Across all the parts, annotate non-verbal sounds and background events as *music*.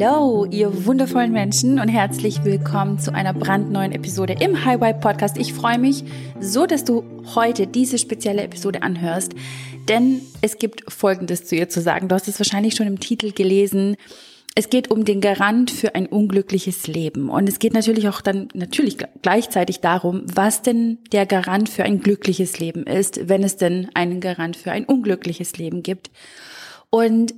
Hallo, ihr wundervollen Menschen und herzlich willkommen zu einer brandneuen Episode im Highway Podcast. Ich freue mich so, dass du heute diese spezielle Episode anhörst, denn es gibt Folgendes zu ihr zu sagen. Du hast es wahrscheinlich schon im Titel gelesen. Es geht um den Garant für ein unglückliches Leben. Und es geht natürlich auch dann natürlich gleichzeitig darum, was denn der Garant für ein glückliches Leben ist, wenn es denn einen Garant für ein unglückliches Leben gibt. Und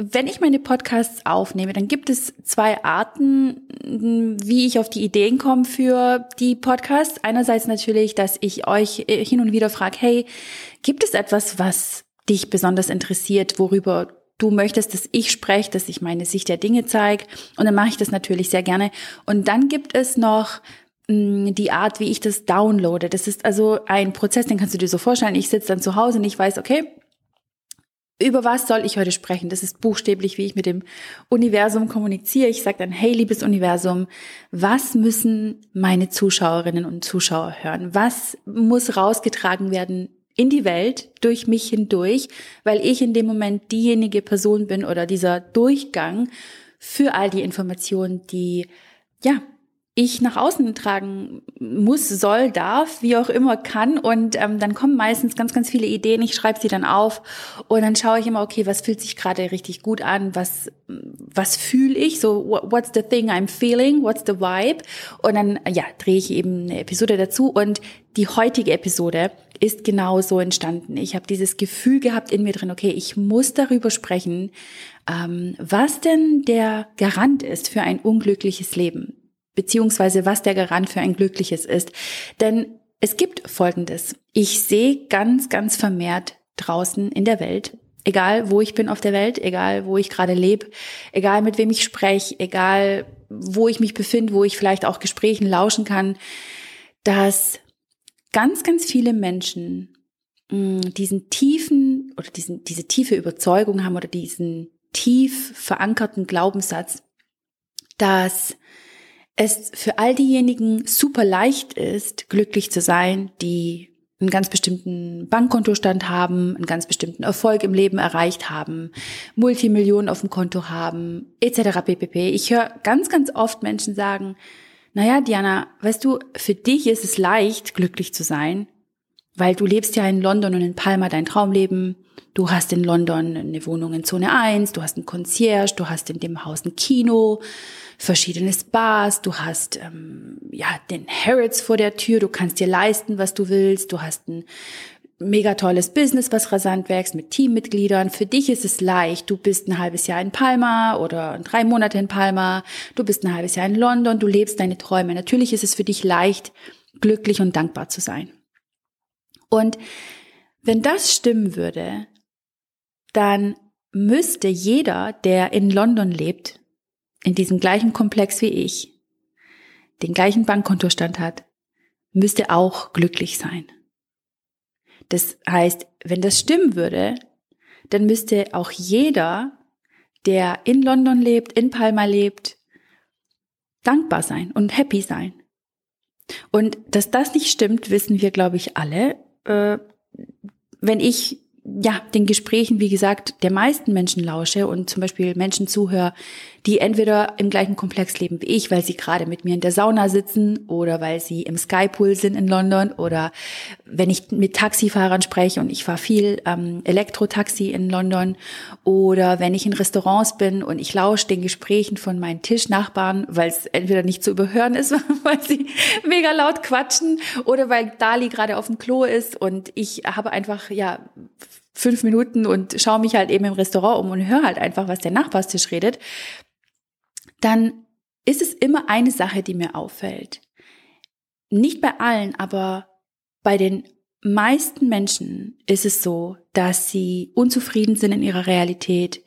wenn ich meine Podcasts aufnehme, dann gibt es zwei Arten, wie ich auf die Ideen komme für die Podcasts. Einerseits natürlich, dass ich euch äh, hin und wieder frage, hey, gibt es etwas, was dich besonders interessiert, worüber du möchtest, dass ich spreche, dass ich meine Sicht der Dinge zeige. Und dann mache ich das natürlich sehr gerne. Und dann gibt es noch die Art, wie ich das downloade. Das ist also ein Prozess, den kannst du dir so vorstellen. Ich sitze dann zu Hause und ich weiß, okay, über was soll ich heute sprechen? Das ist buchstäblich, wie ich mit dem Universum kommuniziere. Ich sage dann, hey, liebes Universum, was müssen meine Zuschauerinnen und Zuschauer hören? Was muss rausgetragen werden in die Welt durch mich hindurch, weil ich in dem Moment diejenige Person bin oder dieser Durchgang für all die Informationen, die ja ich nach außen tragen muss, soll, darf, wie auch immer kann. Und ähm, dann kommen meistens ganz, ganz viele Ideen. Ich schreibe sie dann auf und dann schaue ich immer, okay, was fühlt sich gerade richtig gut an? Was, was fühle ich? So, what's the thing I'm feeling? What's the vibe? Und dann, ja, drehe ich eben eine Episode dazu. Und die heutige Episode ist genau so entstanden. Ich habe dieses Gefühl gehabt in mir drin, okay, ich muss darüber sprechen, ähm, was denn der Garant ist für ein unglückliches Leben beziehungsweise was der Garant für ein glückliches ist. Denn es gibt Folgendes. Ich sehe ganz, ganz vermehrt draußen in der Welt, egal wo ich bin auf der Welt, egal wo ich gerade lebe, egal mit wem ich spreche, egal wo ich mich befinde, wo ich vielleicht auch Gesprächen lauschen kann, dass ganz, ganz viele Menschen mm, diesen tiefen oder diesen, diese tiefe Überzeugung haben oder diesen tief verankerten Glaubenssatz, dass es für all diejenigen super leicht ist, glücklich zu sein, die einen ganz bestimmten Bankkontostand haben, einen ganz bestimmten Erfolg im Leben erreicht haben, Multimillionen auf dem Konto haben, etc. ppp. Ich höre ganz, ganz oft Menschen sagen, naja, Diana, weißt du, für dich ist es leicht, glücklich zu sein, weil du lebst ja in London und in Palma dein Traumleben. Du hast in London eine Wohnung in Zone 1, du hast einen Concierge, du hast in dem Haus ein Kino, verschiedene Spas, du hast ähm, ja den Harrods vor der Tür, du kannst dir leisten, was du willst, du hast ein mega tolles Business, was rasant wächst mit Teammitgliedern. Für dich ist es leicht. Du bist ein halbes Jahr in Palma oder drei Monate in Palma. Du bist ein halbes Jahr in London. Du lebst deine Träume. Natürlich ist es für dich leicht, glücklich und dankbar zu sein. Und wenn das stimmen würde, dann müsste jeder, der in London lebt, in diesem gleichen Komplex wie ich, den gleichen Bankkontostand hat, müsste auch glücklich sein. Das heißt, wenn das stimmen würde, dann müsste auch jeder, der in London lebt, in Palma lebt, dankbar sein und happy sein. Und dass das nicht stimmt, wissen wir, glaube ich, alle. Äh, wenn ich ja, den Gesprächen, wie gesagt, der meisten Menschen lausche und zum Beispiel Menschen zuhöre, die entweder im gleichen Komplex leben wie ich, weil sie gerade mit mir in der Sauna sitzen oder weil sie im Skypool sind in London oder wenn ich mit Taxifahrern spreche und ich fahre viel ähm, Elektrotaxi in London oder wenn ich in Restaurants bin und ich lausche den Gesprächen von meinen Tischnachbarn, weil es entweder nicht zu überhören ist, *laughs* weil sie mega laut quatschen oder weil Dali gerade auf dem Klo ist und ich habe einfach, ja, fünf Minuten und schaue mich halt eben im Restaurant um und höre halt einfach, was der Nachbarstisch redet, dann ist es immer eine Sache, die mir auffällt. Nicht bei allen, aber bei den meisten Menschen ist es so, dass sie unzufrieden sind in ihrer Realität,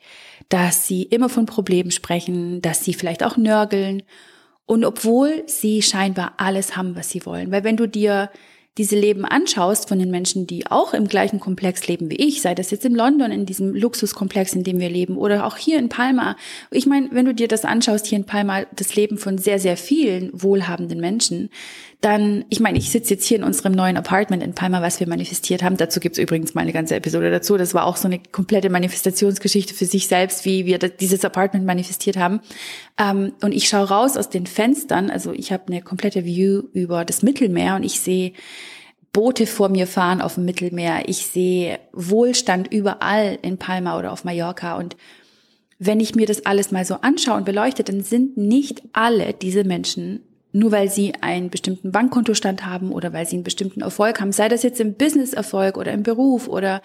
dass sie immer von Problemen sprechen, dass sie vielleicht auch nörgeln und obwohl sie scheinbar alles haben, was sie wollen. Weil wenn du dir diese Leben anschaust von den Menschen, die auch im gleichen Komplex leben wie ich, sei das jetzt in London, in diesem Luxuskomplex, in dem wir leben, oder auch hier in Palma. Ich meine, wenn du dir das anschaust, hier in Palma, das Leben von sehr, sehr vielen wohlhabenden Menschen, dann, ich meine, ich sitze jetzt hier in unserem neuen Apartment in Palma, was wir manifestiert haben. Dazu gibt's übrigens mal eine ganze Episode dazu. Das war auch so eine komplette Manifestationsgeschichte für sich selbst, wie wir dieses Apartment manifestiert haben. Ähm, und ich schaue raus aus den Fenstern, also ich habe eine komplette View über das Mittelmeer und ich sehe Boote vor mir fahren auf dem Mittelmeer. Ich sehe Wohlstand überall in Palma oder auf Mallorca und wenn ich mir das alles mal so anschaue und beleuchte, dann sind nicht alle diese Menschen nur weil sie einen bestimmten Bankkontostand haben oder weil sie einen bestimmten Erfolg haben, sei das jetzt im Businesserfolg oder im Beruf oder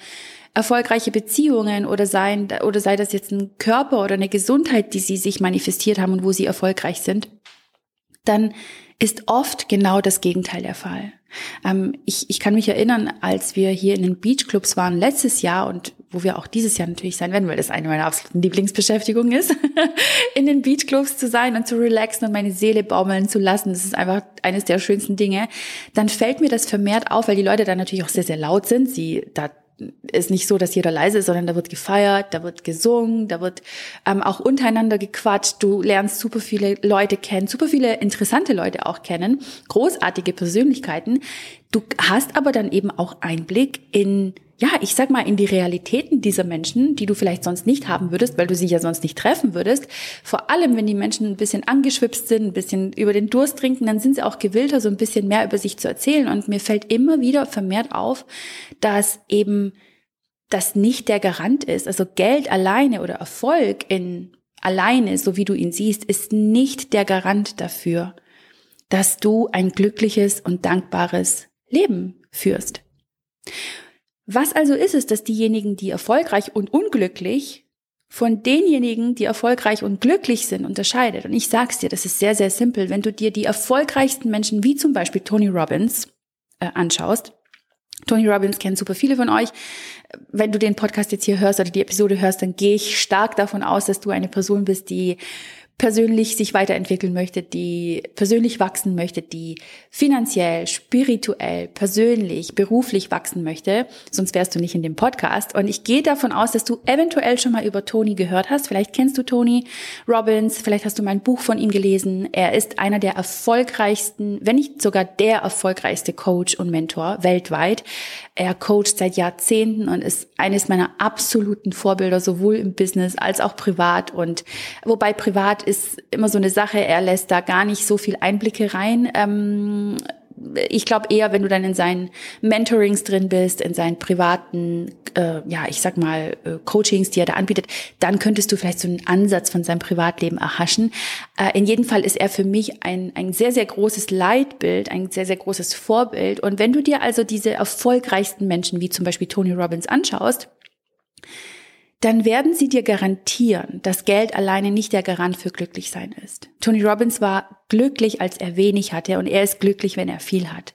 erfolgreiche Beziehungen oder sei, oder sei das jetzt ein Körper oder eine Gesundheit, die sie sich manifestiert haben und wo sie erfolgreich sind, dann ist oft genau das Gegenteil der Fall. Ähm, ich, ich kann mich erinnern, als wir hier in den Beachclubs waren letztes Jahr und wo wir auch dieses Jahr natürlich sein werden, weil das eine meiner absoluten Lieblingsbeschäftigungen ist, *laughs* in den Beachclubs zu sein und zu relaxen und meine Seele baumeln zu lassen. Das ist einfach eines der schönsten Dinge. Dann fällt mir das vermehrt auf, weil die Leute da natürlich auch sehr, sehr laut sind. Sie da ist nicht so, dass jeder leise ist, sondern da wird gefeiert, da wird gesungen, da wird ähm, auch untereinander gequatscht. Du lernst super viele Leute kennen, super viele interessante Leute auch kennen, großartige Persönlichkeiten. Du hast aber dann eben auch Einblick in ja, ich sag mal, in die Realitäten dieser Menschen, die du vielleicht sonst nicht haben würdest, weil du sie ja sonst nicht treffen würdest. Vor allem, wenn die Menschen ein bisschen angeschwipst sind, ein bisschen über den Durst trinken, dann sind sie auch gewillter, so ein bisschen mehr über sich zu erzählen. Und mir fällt immer wieder vermehrt auf, dass eben das nicht der Garant ist. Also Geld alleine oder Erfolg in alleine, so wie du ihn siehst, ist nicht der Garant dafür, dass du ein glückliches und dankbares Leben führst. Was also ist es, dass diejenigen, die erfolgreich und unglücklich von denjenigen, die erfolgreich und glücklich sind, unterscheidet? Und ich sag's dir, das ist sehr, sehr simpel. Wenn du dir die erfolgreichsten Menschen, wie zum Beispiel Tony Robbins, äh, anschaust, Tony Robbins kennt super viele von euch. Wenn du den Podcast jetzt hier hörst oder die Episode hörst, dann gehe ich stark davon aus, dass du eine Person bist, die persönlich sich weiterentwickeln möchte, die persönlich wachsen möchte, die finanziell, spirituell, persönlich, beruflich wachsen möchte, sonst wärst du nicht in dem Podcast. Und ich gehe davon aus, dass du eventuell schon mal über Tony gehört hast. Vielleicht kennst du Tony Robbins, vielleicht hast du mein Buch von ihm gelesen. Er ist einer der erfolgreichsten, wenn nicht sogar der erfolgreichste Coach und Mentor weltweit. Er coacht seit Jahrzehnten und ist eines meiner absoluten Vorbilder, sowohl im Business als auch privat. Und wobei privat ist immer so eine Sache, er lässt da gar nicht so viel Einblicke rein. Ähm, ich glaube eher, wenn du dann in seinen Mentorings drin bist, in seinen privaten, äh, ja, ich sag mal, äh, Coachings, die er da anbietet, dann könntest du vielleicht so einen Ansatz von seinem Privatleben erhaschen. Äh, in jedem Fall ist er für mich ein, ein sehr, sehr großes Leitbild, ein sehr, sehr großes Vorbild. Und wenn du dir also diese erfolgreichsten Menschen, wie zum Beispiel Tony Robbins, anschaust, dann werden sie dir garantieren, dass Geld alleine nicht der Garant für glücklich sein ist. Tony Robbins war glücklich, als er wenig hatte und er ist glücklich, wenn er viel hat.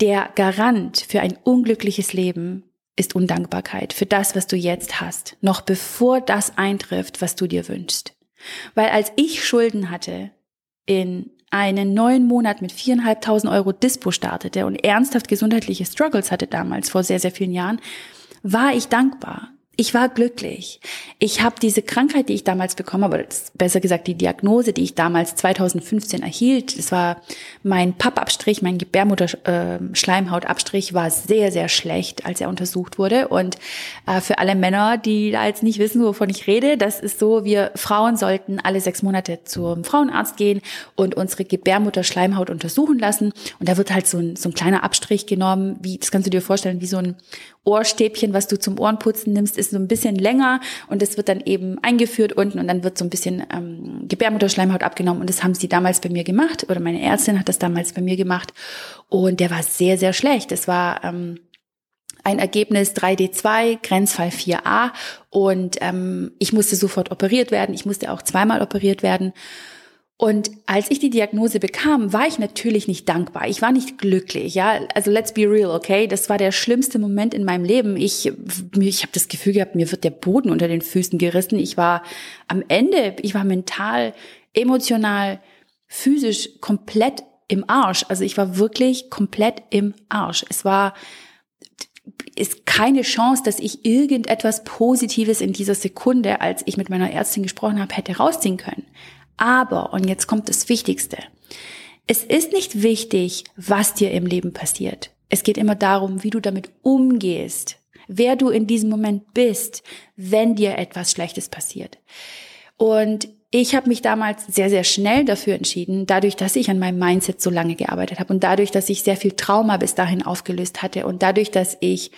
Der Garant für ein unglückliches Leben ist Undankbarkeit für das, was du jetzt hast, noch bevor das eintrifft, was du dir wünschst. Weil als ich Schulden hatte, in einen neuen Monat mit viereinhalbtausend Euro Dispo startete und ernsthaft gesundheitliche Struggles hatte damals vor sehr, sehr vielen Jahren, war ich dankbar. Ich war glücklich. Ich habe diese Krankheit, die ich damals bekommen habe, oder besser gesagt die Diagnose, die ich damals 2015 erhielt, das war mein Pappabstrich, mein Gebärmutterschleimhautabstrich war sehr, sehr schlecht, als er untersucht wurde. Und äh, für alle Männer, die da jetzt nicht wissen, wovon ich rede, das ist so, wir Frauen sollten alle sechs Monate zum Frauenarzt gehen und unsere Gebärmutterschleimhaut untersuchen lassen. Und da wird halt so ein, so ein kleiner Abstrich genommen, wie, das kannst du dir vorstellen, wie so ein Ohrstäbchen, was du zum Ohrenputzen nimmst, ist so ein bisschen länger und es wird dann eben eingeführt unten und dann wird so ein bisschen ähm, Gebärmutterschleimhaut abgenommen und das haben sie damals bei mir gemacht oder meine Ärztin hat das damals bei mir gemacht und der war sehr, sehr schlecht. Es war ähm, ein Ergebnis 3D2, Grenzfall 4a und ähm, ich musste sofort operiert werden. Ich musste auch zweimal operiert werden. Und als ich die Diagnose bekam, war ich natürlich nicht dankbar. Ich war nicht glücklich, ja. Also let's be real, okay? Das war der schlimmste Moment in meinem Leben. Ich, ich habe das Gefühl gehabt, mir wird der Boden unter den Füßen gerissen. Ich war am Ende, ich war mental, emotional, physisch komplett im Arsch. Also ich war wirklich komplett im Arsch. Es war ist keine Chance, dass ich irgendetwas Positives in dieser Sekunde, als ich mit meiner Ärztin gesprochen habe, hätte rausziehen können. Aber, und jetzt kommt das Wichtigste, es ist nicht wichtig, was dir im Leben passiert. Es geht immer darum, wie du damit umgehst, wer du in diesem Moment bist, wenn dir etwas Schlechtes passiert. Und ich habe mich damals sehr, sehr schnell dafür entschieden, dadurch, dass ich an meinem Mindset so lange gearbeitet habe und dadurch, dass ich sehr viel Trauma bis dahin aufgelöst hatte und dadurch, dass ich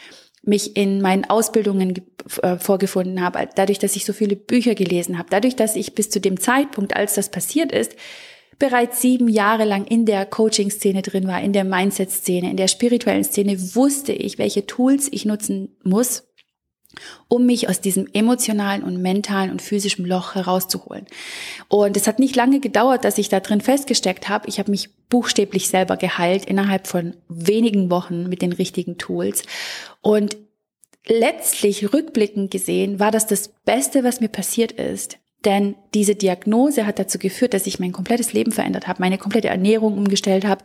mich in meinen Ausbildungen äh, vorgefunden habe, dadurch, dass ich so viele Bücher gelesen habe, dadurch, dass ich bis zu dem Zeitpunkt, als das passiert ist, bereits sieben Jahre lang in der Coaching-Szene drin war, in der Mindset-Szene, in der spirituellen Szene, wusste ich, welche Tools ich nutzen muss, um mich aus diesem emotionalen und mentalen und physischen Loch herauszuholen. Und es hat nicht lange gedauert, dass ich da drin festgesteckt habe. Ich habe mich buchstäblich selber geheilt innerhalb von wenigen Wochen mit den richtigen Tools. Und letztlich rückblickend gesehen war das das Beste, was mir passiert ist. Denn diese Diagnose hat dazu geführt, dass ich mein komplettes Leben verändert habe, meine komplette Ernährung umgestellt habe,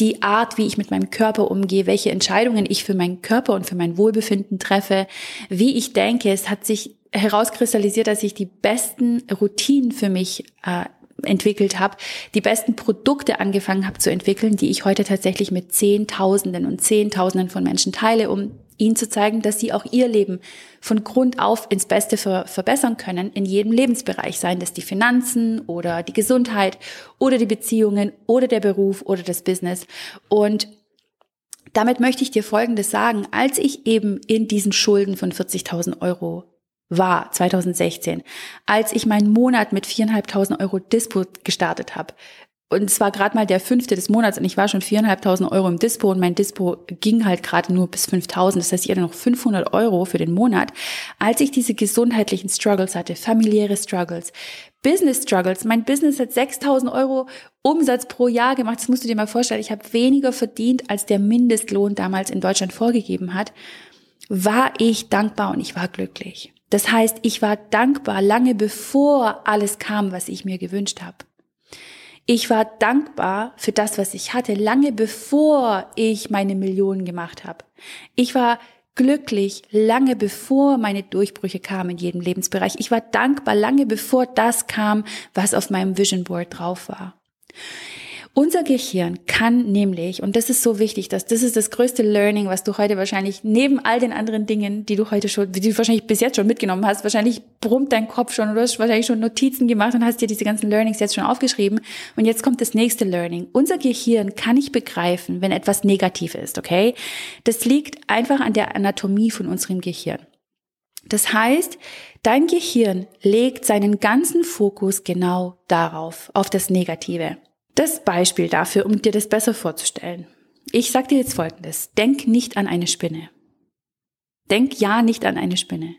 die Art, wie ich mit meinem Körper umgehe, welche Entscheidungen ich für meinen Körper und für mein Wohlbefinden treffe, wie ich denke. Es hat sich herauskristallisiert, dass ich die besten Routinen für mich äh, entwickelt habe, die besten Produkte angefangen habe zu entwickeln, die ich heute tatsächlich mit Zehntausenden und Zehntausenden von Menschen teile, um ihnen zu zeigen, dass sie auch ihr Leben von Grund auf ins Beste ver verbessern können, in jedem Lebensbereich, seien das die Finanzen oder die Gesundheit oder die Beziehungen oder der Beruf oder das Business. Und damit möchte ich dir Folgendes sagen. Als ich eben in diesen Schulden von 40.000 Euro war 2016, als ich meinen Monat mit 4.500 Euro Dispo gestartet habe, und es war gerade mal der fünfte des Monats und ich war schon viereinhalbtausend Euro im Dispo und mein Dispo ging halt gerade nur bis 5000. Das heißt, ich hatte noch 500 Euro für den Monat. Als ich diese gesundheitlichen Struggles hatte, familiäre Struggles, Business Struggles, mein Business hat 6000 Euro Umsatz pro Jahr gemacht. Das musst du dir mal vorstellen. Ich habe weniger verdient, als der Mindestlohn damals in Deutschland vorgegeben hat. War ich dankbar und ich war glücklich. Das heißt, ich war dankbar lange bevor alles kam, was ich mir gewünscht habe. Ich war dankbar für das, was ich hatte, lange bevor ich meine Millionen gemacht habe. Ich war glücklich lange bevor meine Durchbrüche kamen in jedem Lebensbereich. Ich war dankbar lange bevor das kam, was auf meinem Vision Board drauf war. Unser Gehirn kann nämlich, und das ist so wichtig, dass das ist das größte Learning, was du heute wahrscheinlich neben all den anderen Dingen, die du heute schon, die du wahrscheinlich bis jetzt schon mitgenommen hast, wahrscheinlich brummt dein Kopf schon, du hast wahrscheinlich schon Notizen gemacht und hast dir diese ganzen Learnings jetzt schon aufgeschrieben. Und jetzt kommt das nächste Learning. Unser Gehirn kann nicht begreifen, wenn etwas negativ ist, okay? Das liegt einfach an der Anatomie von unserem Gehirn. Das heißt, dein Gehirn legt seinen ganzen Fokus genau darauf, auf das Negative. Das Beispiel dafür, um dir das besser vorzustellen. Ich sag dir jetzt Folgendes. Denk nicht an eine Spinne. Denk ja nicht an eine Spinne.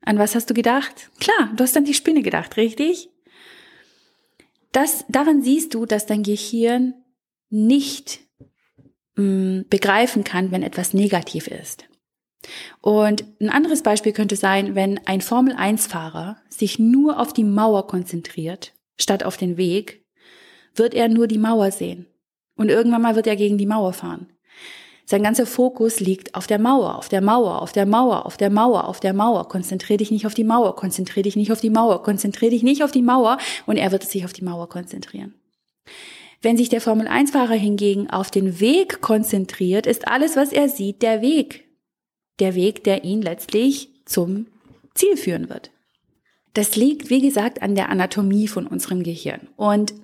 An was hast du gedacht? Klar, du hast an die Spinne gedacht, richtig? Das, daran siehst du, dass dein Gehirn nicht mh, mm, begreifen kann, wenn etwas negativ ist. Und ein anderes Beispiel könnte sein, wenn ein Formel-1-Fahrer sich nur auf die Mauer konzentriert, statt auf den Weg, wird er nur die Mauer sehen. Und irgendwann mal wird er gegen die Mauer fahren. Sein ganzer Fokus liegt auf der Mauer, auf der Mauer, auf der Mauer, auf der Mauer, auf der Mauer. Konzentrier dich nicht auf die Mauer, konzentrier dich nicht auf die Mauer, konzentrier dich nicht auf die Mauer und er wird sich auf die Mauer konzentrieren. Wenn sich der Formel-1-Fahrer hingegen auf den Weg konzentriert, ist alles, was er sieht, der Weg. Der Weg, der ihn letztlich zum Ziel führen wird. Das liegt, wie gesagt, an der Anatomie von unserem Gehirn. Und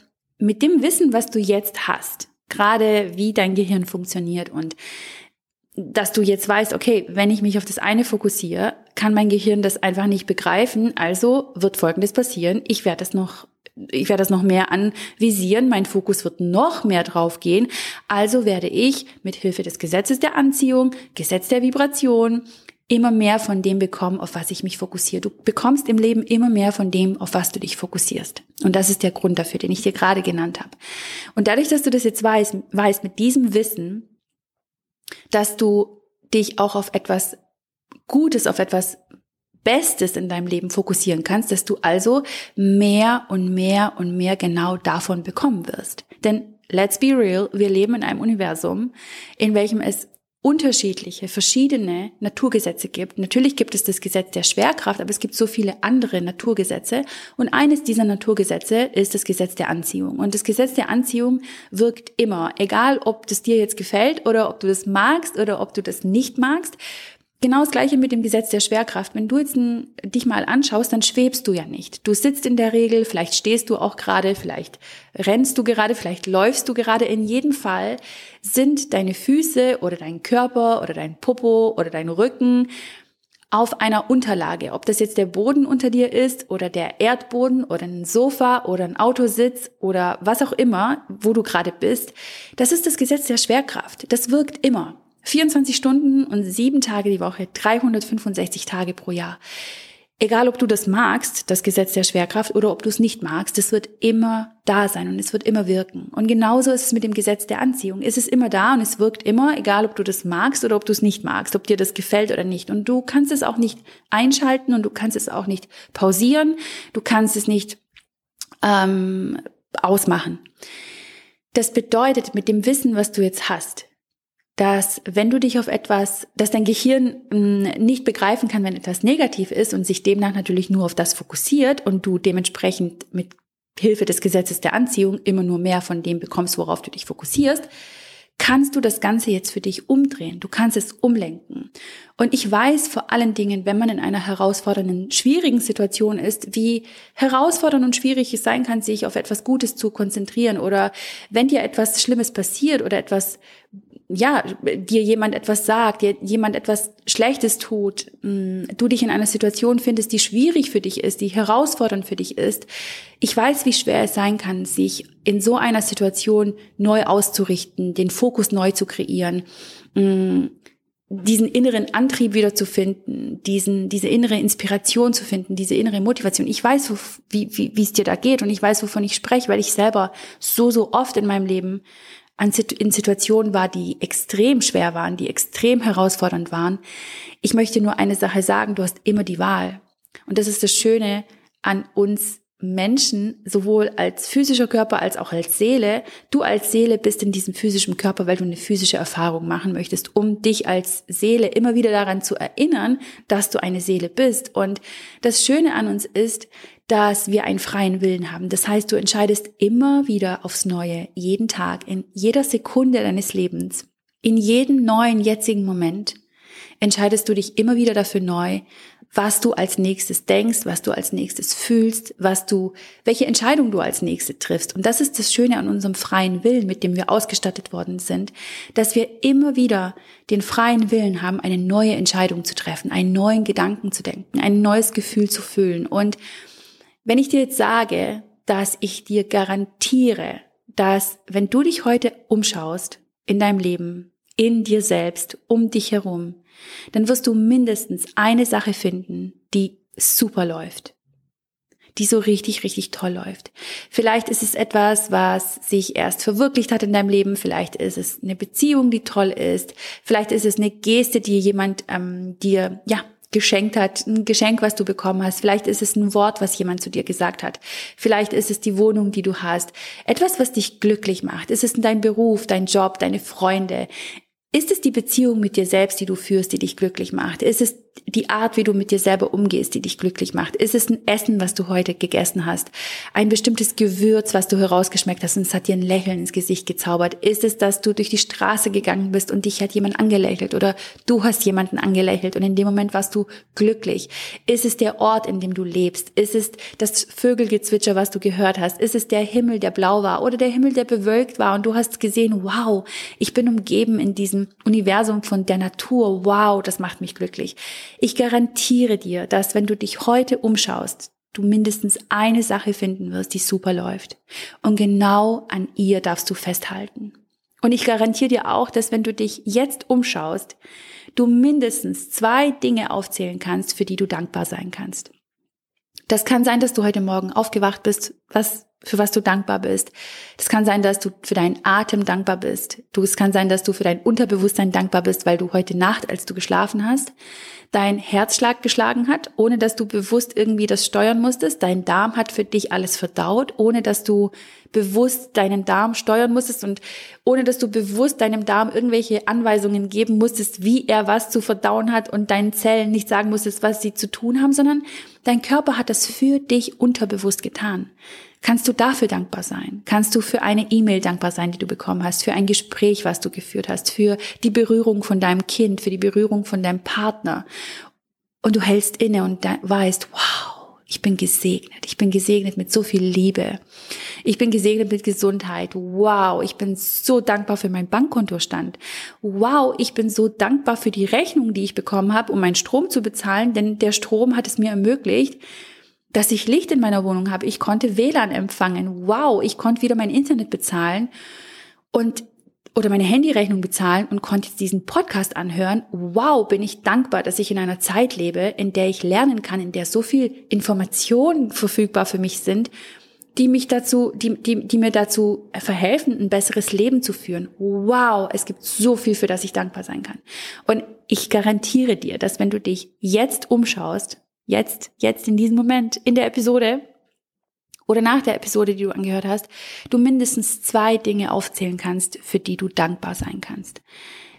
mit dem Wissen, was du jetzt hast, gerade wie dein Gehirn funktioniert und dass du jetzt weißt, okay, wenn ich mich auf das eine fokussiere, kann mein Gehirn das einfach nicht begreifen, also wird Folgendes passieren, ich werde das noch ich werde das noch mehr anvisieren, mein Fokus wird noch mehr drauf gehen, also werde ich mit Hilfe des Gesetzes der Anziehung, Gesetz der Vibration, immer mehr von dem bekommen, auf was ich mich fokussiere. Du bekommst im Leben immer mehr von dem, auf was du dich fokussierst. Und das ist der Grund dafür, den ich dir gerade genannt habe. Und dadurch, dass du das jetzt weißt, weißt mit diesem Wissen, dass du dich auch auf etwas Gutes, auf etwas Bestes in deinem Leben fokussieren kannst, dass du also mehr und mehr und mehr genau davon bekommen wirst. Denn let's be real, wir leben in einem Universum, in welchem es unterschiedliche, verschiedene Naturgesetze gibt. Natürlich gibt es das Gesetz der Schwerkraft, aber es gibt so viele andere Naturgesetze. Und eines dieser Naturgesetze ist das Gesetz der Anziehung. Und das Gesetz der Anziehung wirkt immer, egal ob das dir jetzt gefällt oder ob du das magst oder ob du das nicht magst. Genau das gleiche mit dem Gesetz der Schwerkraft. Wenn du jetzt ein, dich mal anschaust, dann schwebst du ja nicht. Du sitzt in der Regel, vielleicht stehst du auch gerade, vielleicht rennst du gerade, vielleicht läufst du gerade. In jedem Fall sind deine Füße oder dein Körper oder dein Popo oder dein Rücken auf einer Unterlage. Ob das jetzt der Boden unter dir ist oder der Erdboden oder ein Sofa oder ein Autositz oder was auch immer, wo du gerade bist. Das ist das Gesetz der Schwerkraft. Das wirkt immer. 24 Stunden und sieben Tage die Woche, 365 Tage pro Jahr. Egal, ob du das magst, das Gesetz der Schwerkraft, oder ob du es nicht magst, es wird immer da sein und es wird immer wirken. Und genauso ist es mit dem Gesetz der Anziehung. Es ist immer da und es wirkt immer, egal ob du das magst oder ob du es nicht magst, ob dir das gefällt oder nicht. Und du kannst es auch nicht einschalten und du kannst es auch nicht pausieren, du kannst es nicht ähm, ausmachen. Das bedeutet, mit dem Wissen, was du jetzt hast, dass wenn du dich auf etwas, dass dein Gehirn mm, nicht begreifen kann, wenn etwas negativ ist und sich demnach natürlich nur auf das fokussiert und du dementsprechend mit Hilfe des Gesetzes der Anziehung immer nur mehr von dem bekommst, worauf du dich fokussierst, kannst du das Ganze jetzt für dich umdrehen. Du kannst es umlenken. Und ich weiß vor allen Dingen, wenn man in einer herausfordernden, schwierigen Situation ist, wie herausfordernd und schwierig es sein kann, sich auf etwas Gutes zu konzentrieren oder wenn dir etwas Schlimmes passiert oder etwas ja, dir jemand etwas sagt, dir jemand etwas Schlechtes tut, mm, du dich in einer Situation findest, die schwierig für dich ist, die herausfordernd für dich ist. Ich weiß, wie schwer es sein kann, sich in so einer Situation neu auszurichten, den Fokus neu zu kreieren, mm, diesen inneren Antrieb wieder zu finden, diesen, diese innere Inspiration zu finden, diese innere Motivation. Ich weiß, wie, wie, wie es dir da geht und ich weiß, wovon ich spreche, weil ich selber so, so oft in meinem Leben in Situationen war, die extrem schwer waren, die extrem herausfordernd waren. Ich möchte nur eine Sache sagen, du hast immer die Wahl. Und das ist das Schöne an uns Menschen, sowohl als physischer Körper als auch als Seele. Du als Seele bist in diesem physischen Körper, weil du eine physische Erfahrung machen möchtest, um dich als Seele immer wieder daran zu erinnern, dass du eine Seele bist. Und das Schöne an uns ist, dass wir einen freien Willen haben. Das heißt, du entscheidest immer wieder aufs Neue, jeden Tag, in jeder Sekunde deines Lebens, in jedem neuen jetzigen Moment, entscheidest du dich immer wieder dafür neu, was du als nächstes denkst, was du als nächstes fühlst, was du, welche Entscheidung du als nächste triffst. Und das ist das Schöne an unserem freien Willen, mit dem wir ausgestattet worden sind, dass wir immer wieder den freien Willen haben, eine neue Entscheidung zu treffen, einen neuen Gedanken zu denken, ein neues Gefühl zu fühlen. Und wenn ich dir jetzt sage, dass ich dir garantiere, dass wenn du dich heute umschaust in deinem Leben, in dir selbst, um dich herum, dann wirst du mindestens eine Sache finden, die super läuft. Die so richtig, richtig toll läuft. Vielleicht ist es etwas, was sich erst verwirklicht hat in deinem Leben. Vielleicht ist es eine Beziehung, die toll ist. Vielleicht ist es eine Geste, die jemand ähm, dir ja geschenkt hat, ein Geschenk, was du bekommen hast. Vielleicht ist es ein Wort, was jemand zu dir gesagt hat. Vielleicht ist es die Wohnung, die du hast. Etwas, was dich glücklich macht. Ist es dein Beruf, dein Job, deine Freunde? Ist es die Beziehung mit dir selbst, die du führst, die dich glücklich macht? Ist es die Art, wie du mit dir selber umgehst, die dich glücklich macht? Ist es ein Essen, was du heute gegessen hast? Ein bestimmtes Gewürz, was du herausgeschmeckt hast und es hat dir ein Lächeln ins Gesicht gezaubert? Ist es, dass du durch die Straße gegangen bist und dich hat jemand angelächelt oder du hast jemanden angelächelt und in dem Moment warst du glücklich? Ist es der Ort, in dem du lebst? Ist es das Vögelgezwitscher, was du gehört hast? Ist es der Himmel, der blau war oder der Himmel, der bewölkt war und du hast gesehen, wow, ich bin umgeben in diesem Universum von der Natur. Wow, das macht mich glücklich. Ich garantiere dir, dass wenn du dich heute umschaust, du mindestens eine Sache finden wirst, die super läuft. Und genau an ihr darfst du festhalten. Und ich garantiere dir auch, dass wenn du dich jetzt umschaust, du mindestens zwei Dinge aufzählen kannst, für die du dankbar sein kannst. Das kann sein, dass du heute Morgen aufgewacht bist, was, für was du dankbar bist. Das kann sein, dass du für deinen Atem dankbar bist. Es kann sein, dass du für dein Unterbewusstsein dankbar bist, weil du heute Nacht, als du geschlafen hast, dein Herzschlag geschlagen hat, ohne dass du bewusst irgendwie das steuern musstest. Dein Darm hat für dich alles verdaut, ohne dass du bewusst deinen Darm steuern musstest und ohne dass du bewusst deinem Darm irgendwelche Anweisungen geben musstest, wie er was zu verdauen hat und deinen Zellen nicht sagen musstest, was sie zu tun haben, sondern dein Körper hat das für dich unterbewusst getan. Kannst du dafür dankbar sein? Kannst du für eine E-Mail dankbar sein, die du bekommen hast, für ein Gespräch, was du geführt hast, für die Berührung von deinem Kind, für die Berührung von deinem Partner? Und du hältst inne und weißt, wow, ich bin gesegnet. Ich bin gesegnet mit so viel Liebe. Ich bin gesegnet mit Gesundheit. Wow, ich bin so dankbar für meinen Bankkontostand. Wow, ich bin so dankbar für die Rechnung, die ich bekommen habe, um meinen Strom zu bezahlen, denn der Strom hat es mir ermöglicht, dass ich Licht in meiner Wohnung habe. Ich konnte WLAN empfangen. Wow, ich konnte wieder mein Internet bezahlen und oder meine Handyrechnung bezahlen und konnte diesen Podcast anhören. Wow, bin ich dankbar, dass ich in einer Zeit lebe, in der ich lernen kann, in der so viel Informationen verfügbar für mich sind, die mich dazu, die, die, die mir dazu verhelfen, ein besseres Leben zu führen. Wow, es gibt so viel, für das ich dankbar sein kann. Und ich garantiere dir, dass wenn du dich jetzt umschaust, jetzt, jetzt in diesem Moment, in der Episode oder nach der Episode, die du angehört hast, du mindestens zwei Dinge aufzählen kannst, für die du dankbar sein kannst.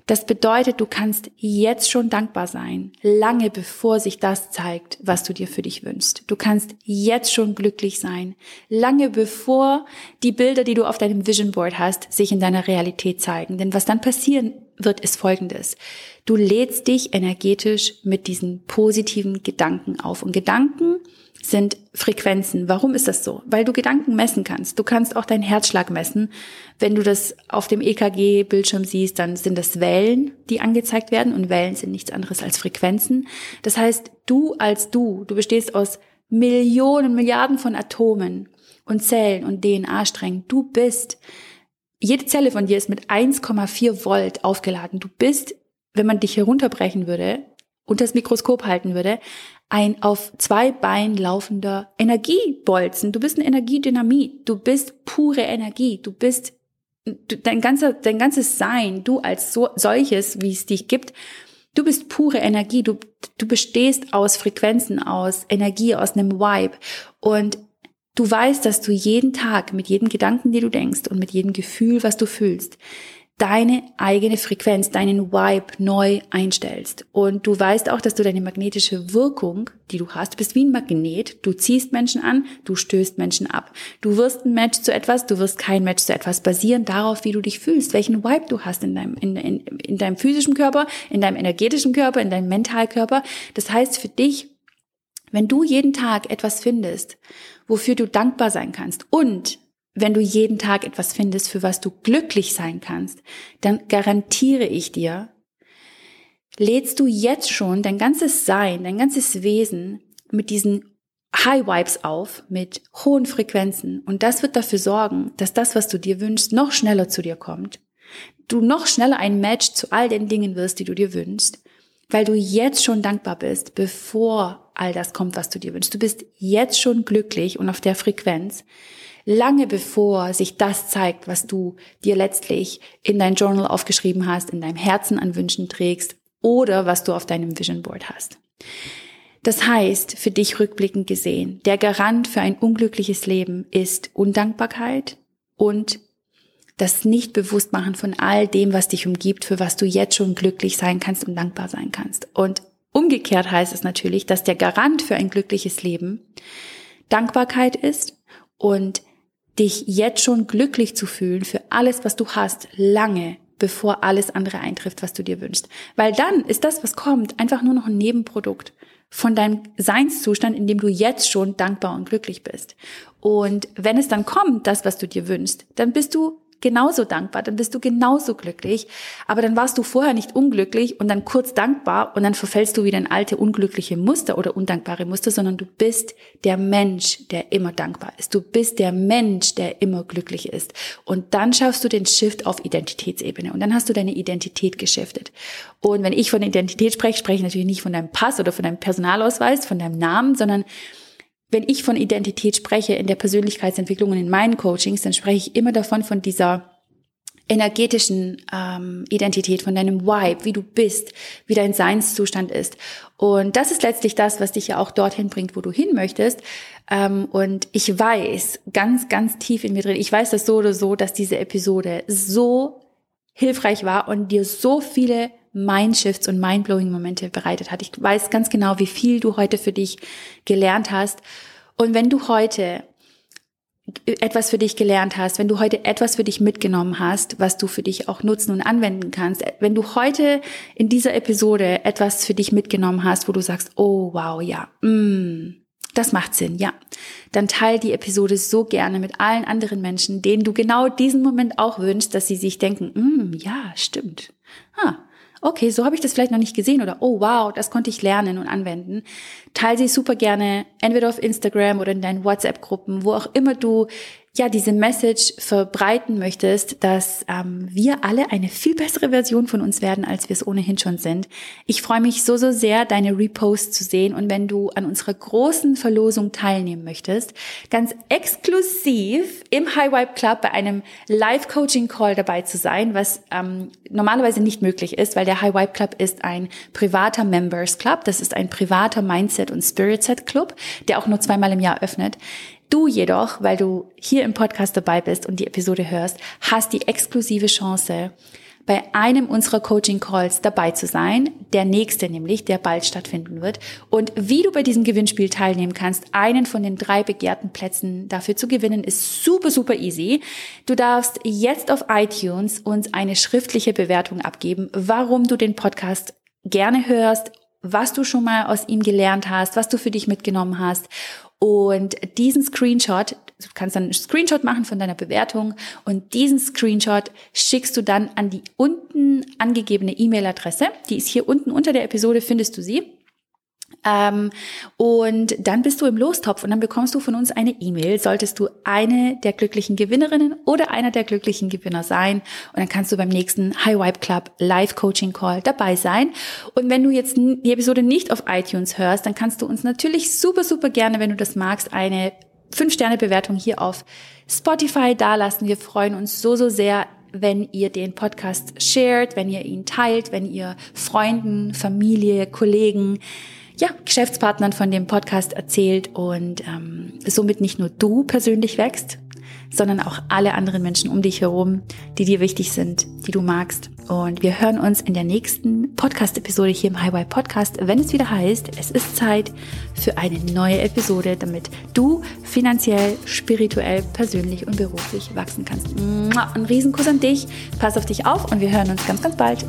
Das bedeutet, du kannst jetzt schon dankbar sein, lange bevor sich das zeigt, was du dir für dich wünschst. Du kannst jetzt schon glücklich sein, lange bevor die Bilder, die du auf deinem Vision Board hast, sich in deiner Realität zeigen. Denn was dann passieren wird, ist Folgendes. Du lädst dich energetisch mit diesen positiven Gedanken auf. Und Gedanken sind Frequenzen. Warum ist das so? Weil du Gedanken messen kannst. Du kannst auch deinen Herzschlag messen. Wenn du das auf dem EKG-Bildschirm siehst, dann sind das Wellen, die angezeigt werden und Wellen sind nichts anderes als Frequenzen. Das heißt, du als du, du bestehst aus Millionen, Milliarden von Atomen und Zellen und DNA-Strängen. Du bist, jede Zelle von dir ist mit 1,4 Volt aufgeladen. Du bist, wenn man dich herunterbrechen würde, unter das Mikroskop halten würde, ein auf zwei Beinen laufender Energiebolzen. Du bist ein Energiedynamit. Du bist pure Energie. Du bist dein ganzer, dein ganzes Sein, du als so, solches, wie es dich gibt, du bist pure Energie. Du, du bestehst aus Frequenzen, aus Energie, aus einem Vibe. Und du weißt, dass du jeden Tag mit jedem Gedanken, den du denkst und mit jedem Gefühl, was du fühlst, deine eigene Frequenz, deinen Vibe neu einstellst. Und du weißt auch, dass du deine magnetische Wirkung, die du hast, bist wie ein Magnet. Du ziehst Menschen an, du stößt Menschen ab. Du wirst ein Match zu etwas, du wirst kein Match zu etwas, basierend darauf, wie du dich fühlst, welchen Vibe du hast in deinem, in, in, in deinem physischen Körper, in deinem energetischen Körper, in deinem Mentalkörper. Das heißt für dich, wenn du jeden Tag etwas findest, wofür du dankbar sein kannst und wenn du jeden Tag etwas findest, für was du glücklich sein kannst, dann garantiere ich dir, lädst du jetzt schon dein ganzes Sein, dein ganzes Wesen mit diesen High Vibes auf, mit hohen Frequenzen. Und das wird dafür sorgen, dass das, was du dir wünschst, noch schneller zu dir kommt. Du noch schneller ein Match zu all den Dingen wirst, die du dir wünschst, weil du jetzt schon dankbar bist, bevor all das kommt, was du dir wünschst. Du bist jetzt schon glücklich und auf der Frequenz lange bevor sich das zeigt, was du dir letztlich in dein Journal aufgeschrieben hast, in deinem Herzen an Wünschen trägst oder was du auf deinem Vision Board hast. Das heißt, für dich rückblickend gesehen, der Garant für ein unglückliches Leben ist Undankbarkeit und das Nicht-Bewusstmachen von all dem, was dich umgibt, für was du jetzt schon glücklich sein kannst und dankbar sein kannst. Und umgekehrt heißt es natürlich, dass der Garant für ein glückliches Leben Dankbarkeit ist und dich jetzt schon glücklich zu fühlen für alles, was du hast, lange bevor alles andere eintrifft, was du dir wünschst. Weil dann ist das, was kommt, einfach nur noch ein Nebenprodukt von deinem Seinszustand, in dem du jetzt schon dankbar und glücklich bist. Und wenn es dann kommt, das, was du dir wünschst, dann bist du genauso dankbar, dann bist du genauso glücklich. Aber dann warst du vorher nicht unglücklich und dann kurz dankbar und dann verfällst du wieder in alte unglückliche Muster oder undankbare Muster, sondern du bist der Mensch, der immer dankbar ist. Du bist der Mensch, der immer glücklich ist. Und dann schaffst du den Shift auf Identitätsebene und dann hast du deine Identität geschiftet. Und wenn ich von Identität spreche, spreche ich natürlich nicht von deinem Pass oder von deinem Personalausweis, von deinem Namen, sondern wenn ich von Identität spreche in der Persönlichkeitsentwicklung und in meinen Coachings, dann spreche ich immer davon von dieser energetischen ähm, Identität, von deinem Vibe, wie du bist, wie dein Seinszustand ist. Und das ist letztlich das, was dich ja auch dorthin bringt, wo du hin möchtest. Ähm, und ich weiß ganz, ganz tief in mir drin, ich weiß das so oder so, dass diese Episode so hilfreich war und dir so viele Mindshifts und Mindblowing Momente bereitet hat. Ich weiß ganz genau, wie viel du heute für dich gelernt hast. Und wenn du heute etwas für dich gelernt hast, wenn du heute etwas für dich mitgenommen hast, was du für dich auch nutzen und anwenden kannst, wenn du heute in dieser Episode etwas für dich mitgenommen hast, wo du sagst, oh wow, ja, mm, das macht Sinn, ja, dann teil die Episode so gerne mit allen anderen Menschen, denen du genau diesen Moment auch wünschst, dass sie sich denken, mm, ja, stimmt. Ah, okay, so habe ich das vielleicht noch nicht gesehen oder oh wow, das konnte ich lernen und anwenden. Teil sie super gerne, entweder auf Instagram oder in deinen WhatsApp-Gruppen, wo auch immer du ja diese Message verbreiten möchtest, dass ähm, wir alle eine viel bessere Version von uns werden, als wir es ohnehin schon sind. Ich freue mich so, so sehr, deine Reposts zu sehen und wenn du an unserer großen Verlosung teilnehmen möchtest, ganz exklusiv im High Vibe Club bei einem Live-Coaching-Call dabei zu sein, was ähm, normalerweise nicht möglich ist, weil der High Vibe Club ist ein privater Members Club. Das ist ein privater Mindset- und Spirit-Set Club, der auch nur zweimal im Jahr öffnet. Du jedoch, weil du hier im Podcast dabei bist und die Episode hörst, hast die exklusive Chance, bei einem unserer Coaching Calls dabei zu sein, der nächste nämlich, der bald stattfinden wird. Und wie du bei diesem Gewinnspiel teilnehmen kannst, einen von den drei begehrten Plätzen dafür zu gewinnen, ist super, super easy. Du darfst jetzt auf iTunes uns eine schriftliche Bewertung abgeben, warum du den Podcast gerne hörst, was du schon mal aus ihm gelernt hast, was du für dich mitgenommen hast und diesen Screenshot, du kannst dann einen Screenshot machen von deiner Bewertung und diesen Screenshot schickst du dann an die unten angegebene E-Mail-Adresse. Die ist hier unten unter der Episode, findest du sie. Ähm, und dann bist du im Lostopf und dann bekommst du von uns eine E-Mail, solltest du eine der glücklichen Gewinnerinnen oder einer der glücklichen Gewinner sein. Und dann kannst du beim nächsten High Vibe Club Live Coaching Call dabei sein. Und wenn du jetzt die Episode nicht auf iTunes hörst, dann kannst du uns natürlich super, super gerne, wenn du das magst, eine 5-Sterne-Bewertung hier auf Spotify dalassen. Wir freuen uns so, so sehr, wenn ihr den Podcast shared, wenn ihr ihn teilt, wenn ihr Freunden, Familie, Kollegen, ja, Geschäftspartnern von dem Podcast erzählt und ähm, somit nicht nur du persönlich wächst, sondern auch alle anderen Menschen um dich herum, die dir wichtig sind, die du magst. Und wir hören uns in der nächsten Podcast-Episode hier im Highway Podcast, wenn es wieder heißt, es ist Zeit für eine neue Episode, damit du finanziell, spirituell, persönlich und beruflich wachsen kannst. Ein Riesenkuss an dich, pass auf dich auf und wir hören uns ganz, ganz bald.